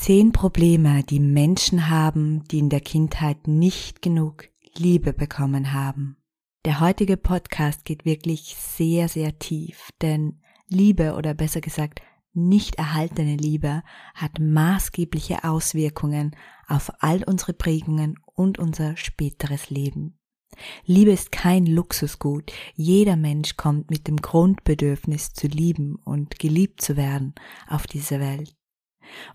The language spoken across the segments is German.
Zehn Probleme, die Menschen haben, die in der Kindheit nicht genug Liebe bekommen haben. Der heutige Podcast geht wirklich sehr, sehr tief, denn Liebe oder besser gesagt nicht erhaltene Liebe hat maßgebliche Auswirkungen auf all unsere Prägungen und unser späteres Leben. Liebe ist kein Luxusgut. Jeder Mensch kommt mit dem Grundbedürfnis zu lieben und geliebt zu werden auf diese Welt.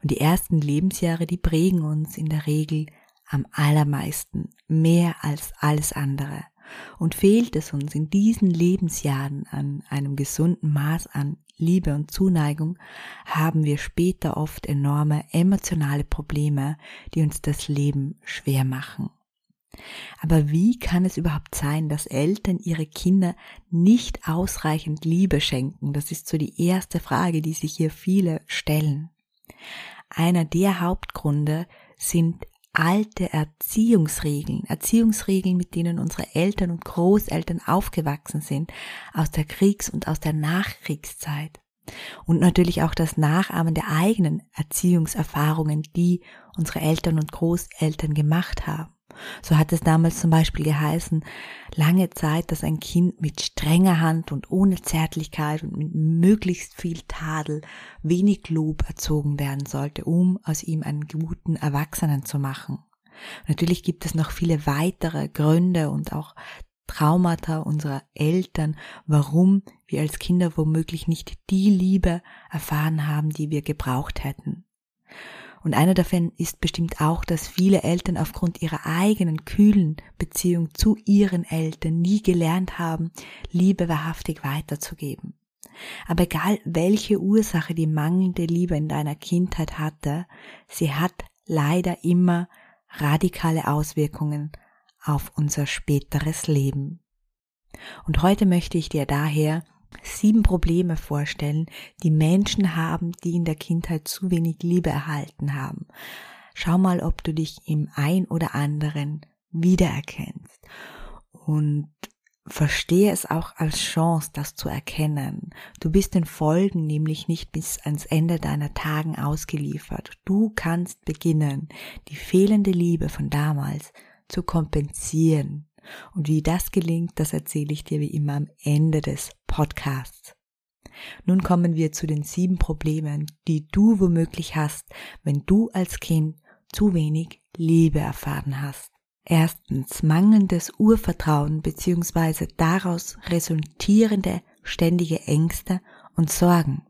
Und die ersten Lebensjahre, die prägen uns in der Regel am allermeisten, mehr als alles andere. Und fehlt es uns in diesen Lebensjahren an einem gesunden Maß an Liebe und Zuneigung, haben wir später oft enorme emotionale Probleme, die uns das Leben schwer machen. Aber wie kann es überhaupt sein, dass Eltern ihre Kinder nicht ausreichend Liebe schenken? Das ist so die erste Frage, die sich hier viele stellen. Einer der Hauptgründe sind alte Erziehungsregeln, Erziehungsregeln, mit denen unsere Eltern und Großeltern aufgewachsen sind, aus der Kriegs- und aus der Nachkriegszeit. Und natürlich auch das Nachahmen der eigenen Erziehungserfahrungen, die unsere Eltern und Großeltern gemacht haben. So hat es damals zum Beispiel geheißen, lange Zeit, dass ein Kind mit strenger Hand und ohne Zärtlichkeit und mit möglichst viel Tadel, wenig Lob erzogen werden sollte, um aus ihm einen guten Erwachsenen zu machen. Natürlich gibt es noch viele weitere Gründe und auch Traumata unserer Eltern, warum wir als Kinder womöglich nicht die Liebe erfahren haben, die wir gebraucht hätten. Und einer davon ist bestimmt auch, dass viele Eltern aufgrund ihrer eigenen kühlen Beziehung zu ihren Eltern nie gelernt haben, Liebe wahrhaftig weiterzugeben. Aber egal welche Ursache die mangelnde Liebe in deiner Kindheit hatte, sie hat leider immer radikale Auswirkungen auf unser späteres Leben. Und heute möchte ich dir daher sieben Probleme vorstellen, die Menschen haben, die in der Kindheit zu wenig Liebe erhalten haben. Schau mal, ob du dich im ein oder anderen wiedererkennst. Und verstehe es auch als Chance, das zu erkennen. Du bist den Folgen nämlich nicht bis ans Ende deiner Tagen ausgeliefert. Du kannst beginnen, die fehlende Liebe von damals zu kompensieren und wie das gelingt, das erzähle ich dir wie immer am Ende des Podcasts. Nun kommen wir zu den sieben Problemen, die du womöglich hast, wenn du als Kind zu wenig Liebe erfahren hast. Erstens mangelndes Urvertrauen bzw. daraus resultierende ständige Ängste und Sorgen.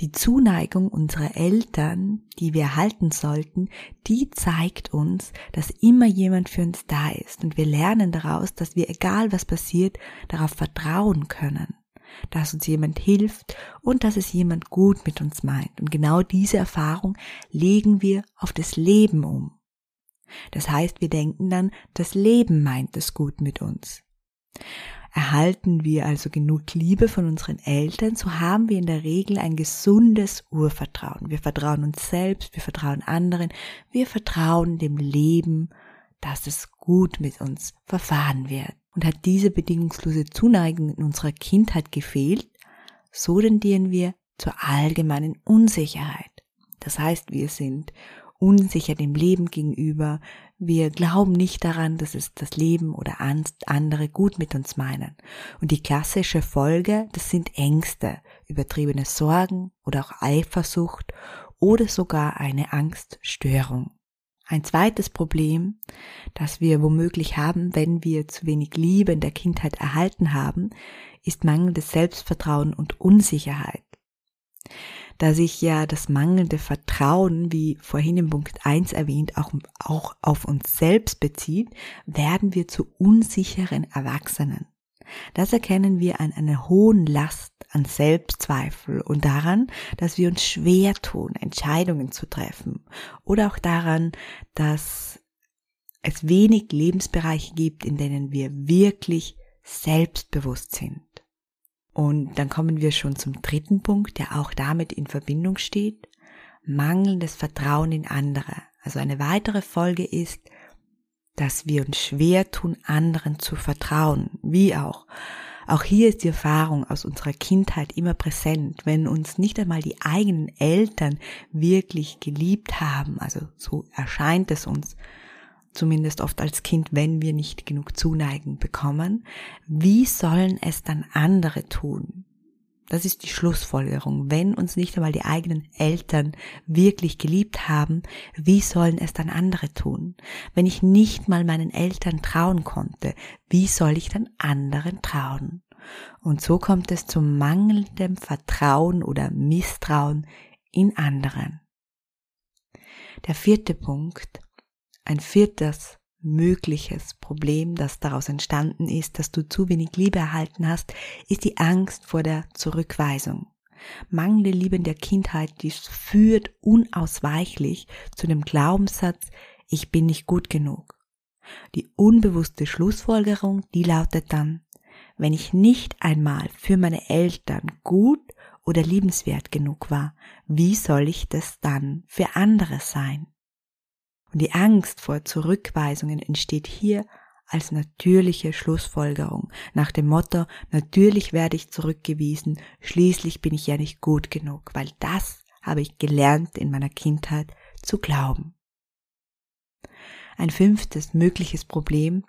Die Zuneigung unserer Eltern, die wir halten sollten, die zeigt uns, dass immer jemand für uns da ist und wir lernen daraus, dass wir, egal was passiert, darauf vertrauen können, dass uns jemand hilft und dass es jemand gut mit uns meint. Und genau diese Erfahrung legen wir auf das Leben um. Das heißt, wir denken dann, das Leben meint es gut mit uns. Erhalten wir also genug Liebe von unseren Eltern, so haben wir in der Regel ein gesundes Urvertrauen. Wir vertrauen uns selbst, wir vertrauen anderen, wir vertrauen dem Leben, dass es gut mit uns verfahren wird. Und hat diese bedingungslose Zuneigung in unserer Kindheit gefehlt, so tendieren wir zur allgemeinen Unsicherheit. Das heißt, wir sind unsicher dem Leben gegenüber. Wir glauben nicht daran, dass es das Leben oder andere gut mit uns meinen. Und die klassische Folge, das sind Ängste, übertriebene Sorgen oder auch Eifersucht oder sogar eine Angststörung. Ein zweites Problem, das wir womöglich haben, wenn wir zu wenig Liebe in der Kindheit erhalten haben, ist mangelndes Selbstvertrauen und Unsicherheit da sich ja das mangelnde Vertrauen, wie vorhin im Punkt 1 erwähnt, auch, auch auf uns selbst bezieht, werden wir zu unsicheren Erwachsenen. Das erkennen wir an einer hohen Last an Selbstzweifel und daran, dass wir uns schwer tun, Entscheidungen zu treffen oder auch daran, dass es wenig Lebensbereiche gibt, in denen wir wirklich selbstbewusst sind. Und dann kommen wir schon zum dritten Punkt, der auch damit in Verbindung steht. Mangelndes Vertrauen in andere. Also eine weitere Folge ist, dass wir uns schwer tun, anderen zu vertrauen, wie auch. Auch hier ist die Erfahrung aus unserer Kindheit immer präsent, wenn uns nicht einmal die eigenen Eltern wirklich geliebt haben, also so erscheint es uns, zumindest oft als Kind, wenn wir nicht genug Zuneigung bekommen, wie sollen es dann andere tun? Das ist die Schlussfolgerung. Wenn uns nicht einmal die eigenen Eltern wirklich geliebt haben, wie sollen es dann andere tun? Wenn ich nicht mal meinen Eltern trauen konnte, wie soll ich dann anderen trauen? Und so kommt es zu mangelndem Vertrauen oder Misstrauen in anderen. Der vierte Punkt, ein viertes mögliches Problem, das daraus entstanden ist, dass du zu wenig Liebe erhalten hast, ist die Angst vor der Zurückweisung. Mangelnde Liebe in der Kindheit, dies führt unausweichlich zu dem Glaubenssatz, ich bin nicht gut genug. Die unbewusste Schlussfolgerung, die lautet dann, wenn ich nicht einmal für meine Eltern gut oder liebenswert genug war, wie soll ich das dann für andere sein? Und die Angst vor Zurückweisungen entsteht hier als natürliche Schlussfolgerung nach dem Motto, natürlich werde ich zurückgewiesen, schließlich bin ich ja nicht gut genug, weil das habe ich gelernt in meiner Kindheit zu glauben. Ein fünftes mögliches Problem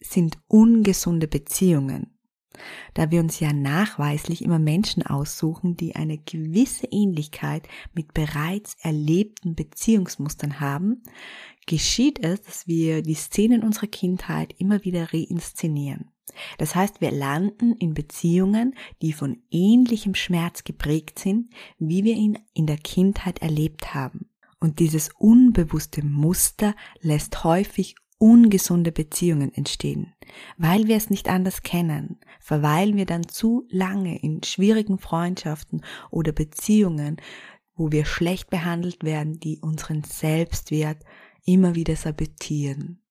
sind ungesunde Beziehungen da wir uns ja nachweislich immer Menschen aussuchen, die eine gewisse Ähnlichkeit mit bereits erlebten Beziehungsmustern haben, geschieht es, dass wir die Szenen unserer Kindheit immer wieder reinszenieren. Das heißt, wir landen in Beziehungen, die von ähnlichem Schmerz geprägt sind, wie wir ihn in der Kindheit erlebt haben. Und dieses unbewusste Muster lässt häufig ungesunde Beziehungen entstehen, weil wir es nicht anders kennen, verweilen wir dann zu lange in schwierigen Freundschaften oder Beziehungen, wo wir schlecht behandelt werden, die unseren Selbstwert immer wieder sabotieren.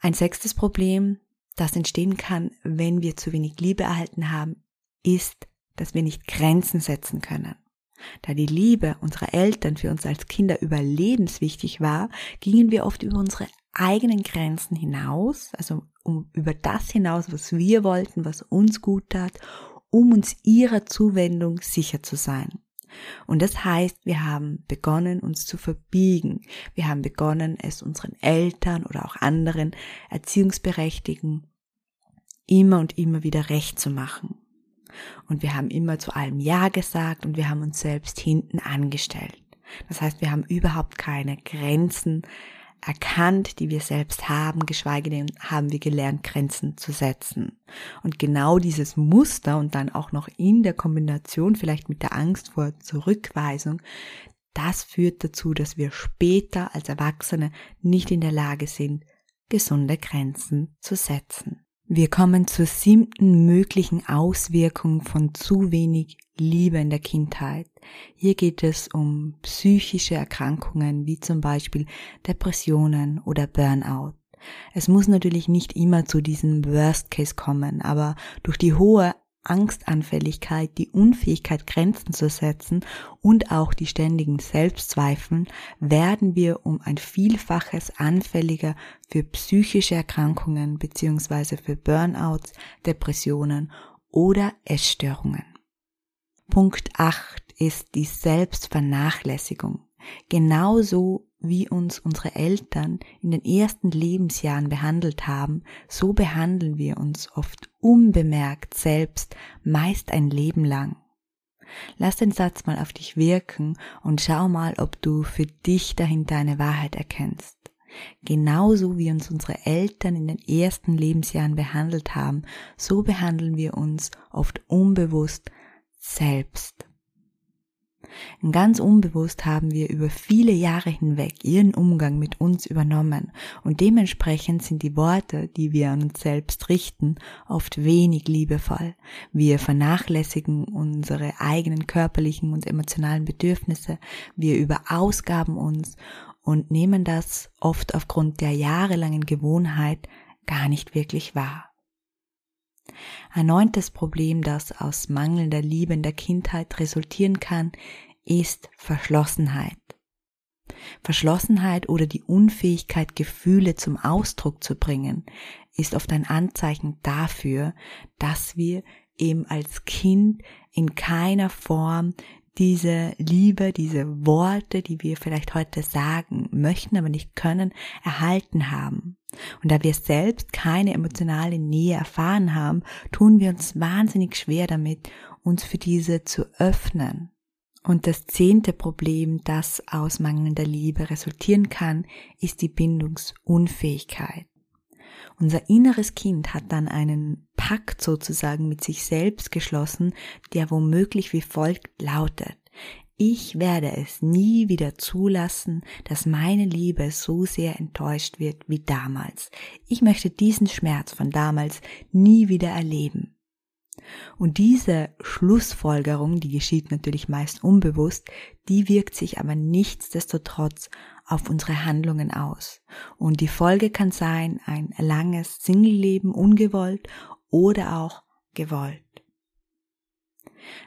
Ein sechstes Problem, das entstehen kann, wenn wir zu wenig Liebe erhalten haben, ist, dass wir nicht Grenzen setzen können. Da die Liebe unserer Eltern für uns als Kinder überlebenswichtig war, gingen wir oft über unsere eigenen Grenzen hinaus, also um, über das hinaus, was wir wollten, was uns gut tat, um uns ihrer Zuwendung sicher zu sein. Und das heißt, wir haben begonnen, uns zu verbiegen. Wir haben begonnen, es unseren Eltern oder auch anderen Erziehungsberechtigten immer und immer wieder recht zu machen. Und wir haben immer zu allem Ja gesagt und wir haben uns selbst hinten angestellt. Das heißt, wir haben überhaupt keine Grenzen erkannt, die wir selbst haben, geschweige denn haben wir gelernt, Grenzen zu setzen. Und genau dieses Muster und dann auch noch in der Kombination vielleicht mit der Angst vor Zurückweisung, das führt dazu, dass wir später als Erwachsene nicht in der Lage sind, gesunde Grenzen zu setzen. Wir kommen zur siebten möglichen Auswirkung von zu wenig Liebe in der Kindheit. Hier geht es um psychische Erkrankungen wie zum Beispiel Depressionen oder Burnout. Es muss natürlich nicht immer zu diesem Worst Case kommen, aber durch die hohe Angstanfälligkeit, die Unfähigkeit, Grenzen zu setzen und auch die ständigen Selbstzweifeln werden wir um ein Vielfaches anfälliger für psychische Erkrankungen beziehungsweise für Burnouts, Depressionen oder Essstörungen. Punkt 8 ist die Selbstvernachlässigung. Genauso wie uns unsere Eltern in den ersten Lebensjahren behandelt haben, so behandeln wir uns oft unbemerkt selbst, meist ein Leben lang. Lass den Satz mal auf dich wirken und schau mal, ob du für dich dahinter eine Wahrheit erkennst. Genauso wie uns unsere Eltern in den ersten Lebensjahren behandelt haben, so behandeln wir uns oft unbewusst selbst. Ganz unbewusst haben wir über viele Jahre hinweg ihren Umgang mit uns übernommen und dementsprechend sind die Worte, die wir an uns selbst richten, oft wenig liebevoll. Wir vernachlässigen unsere eigenen körperlichen und emotionalen Bedürfnisse, wir überausgaben uns und nehmen das oft aufgrund der jahrelangen Gewohnheit gar nicht wirklich wahr. Ein neuntes Problem, das aus mangelnder Liebe in der Kindheit resultieren kann, ist Verschlossenheit. Verschlossenheit oder die Unfähigkeit, Gefühle zum Ausdruck zu bringen, ist oft ein Anzeichen dafür, dass wir eben als Kind in keiner Form diese Liebe, diese Worte, die wir vielleicht heute sagen möchten, aber nicht können, erhalten haben. Und da wir selbst keine emotionale Nähe erfahren haben, tun wir uns wahnsinnig schwer damit, uns für diese zu öffnen. Und das zehnte Problem, das aus mangelnder Liebe resultieren kann, ist die Bindungsunfähigkeit. Unser inneres Kind hat dann einen Pakt sozusagen mit sich selbst geschlossen, der womöglich wie folgt lautet. Ich werde es nie wieder zulassen, dass meine Liebe so sehr enttäuscht wird wie damals. Ich möchte diesen Schmerz von damals nie wieder erleben. Und diese Schlussfolgerung, die geschieht natürlich meist unbewusst, die wirkt sich aber nichtsdestotrotz auf unsere Handlungen aus. Und die Folge kann sein ein langes Singleleben ungewollt oder auch gewollt.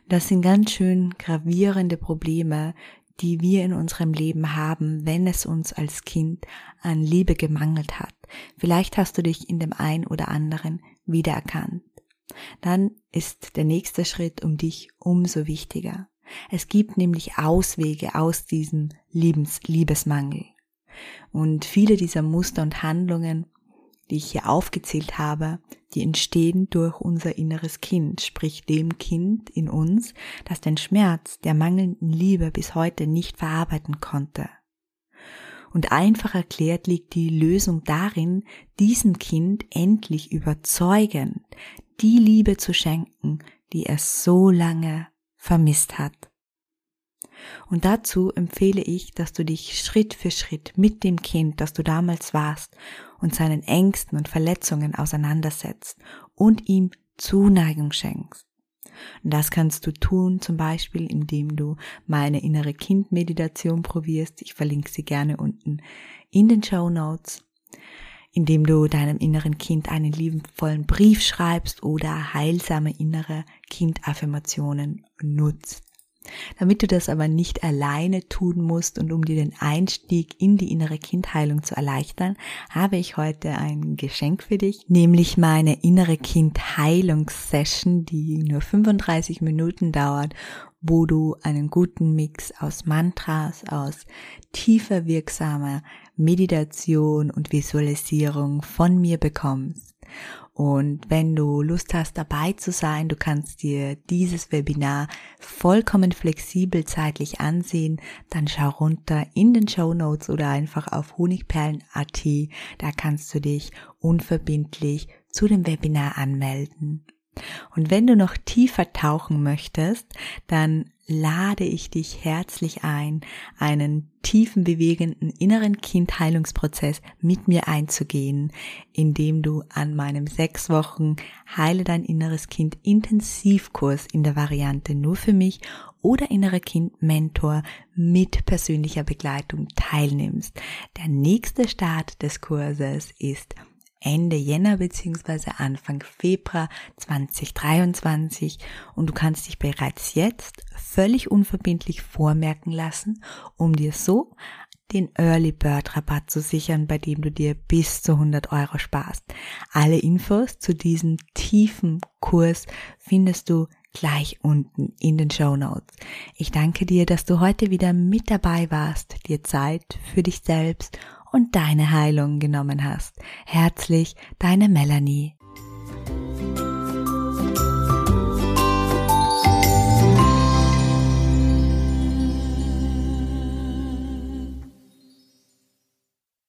Das sind ganz schön gravierende Probleme, die wir in unserem Leben haben, wenn es uns als Kind an Liebe gemangelt hat. Vielleicht hast du dich in dem einen oder anderen wiedererkannt dann ist der nächste Schritt um dich umso wichtiger. Es gibt nämlich Auswege aus diesem Liebens Liebesmangel. Und viele dieser Muster und Handlungen, die ich hier aufgezählt habe, die entstehen durch unser inneres Kind, sprich dem Kind in uns, das den Schmerz der mangelnden Liebe bis heute nicht verarbeiten konnte. Und einfach erklärt liegt die Lösung darin, diesem Kind endlich überzeugend die Liebe zu schenken, die es so lange vermisst hat. Und dazu empfehle ich, dass du dich Schritt für Schritt mit dem Kind, das du damals warst, und seinen Ängsten und Verletzungen auseinandersetzt und ihm Zuneigung schenkst. Und das kannst du tun, zum Beispiel, indem du meine innere Kind-Meditation probierst. Ich verlinke sie gerne unten in den Show Notes indem du deinem inneren Kind einen liebevollen Brief schreibst oder heilsame innere Kindaffirmationen nutzt. Damit du das aber nicht alleine tun musst und um dir den Einstieg in die innere Kindheilung zu erleichtern, habe ich heute ein Geschenk für dich, nämlich meine innere Kindheilungssession, die nur 35 Minuten dauert wo du einen guten Mix aus Mantras, aus tiefer wirksamer Meditation und Visualisierung von mir bekommst. Und wenn du Lust hast dabei zu sein, du kannst dir dieses Webinar vollkommen flexibel zeitlich ansehen, dann schau runter in den Show Notes oder einfach auf honigperlen.at. Da kannst du dich unverbindlich zu dem Webinar anmelden. Und wenn du noch tiefer tauchen möchtest, dann lade ich dich herzlich ein, einen tiefen bewegenden inneren Kindheilungsprozess mit mir einzugehen, indem du an meinem sechs Wochen Heile dein inneres Kind Intensivkurs in der Variante nur für mich oder innere Kind Mentor mit persönlicher Begleitung teilnimmst. Der nächste Start des Kurses ist Ende Jänner bzw. Anfang Februar 2023 und du kannst dich bereits jetzt völlig unverbindlich vormerken lassen, um dir so den Early Bird Rabatt zu sichern, bei dem du dir bis zu 100 Euro sparst. Alle Infos zu diesem tiefen Kurs findest du gleich unten in den Show Notes. Ich danke dir, dass du heute wieder mit dabei warst, dir Zeit für dich selbst und deine Heilung genommen hast. Herzlich, deine Melanie.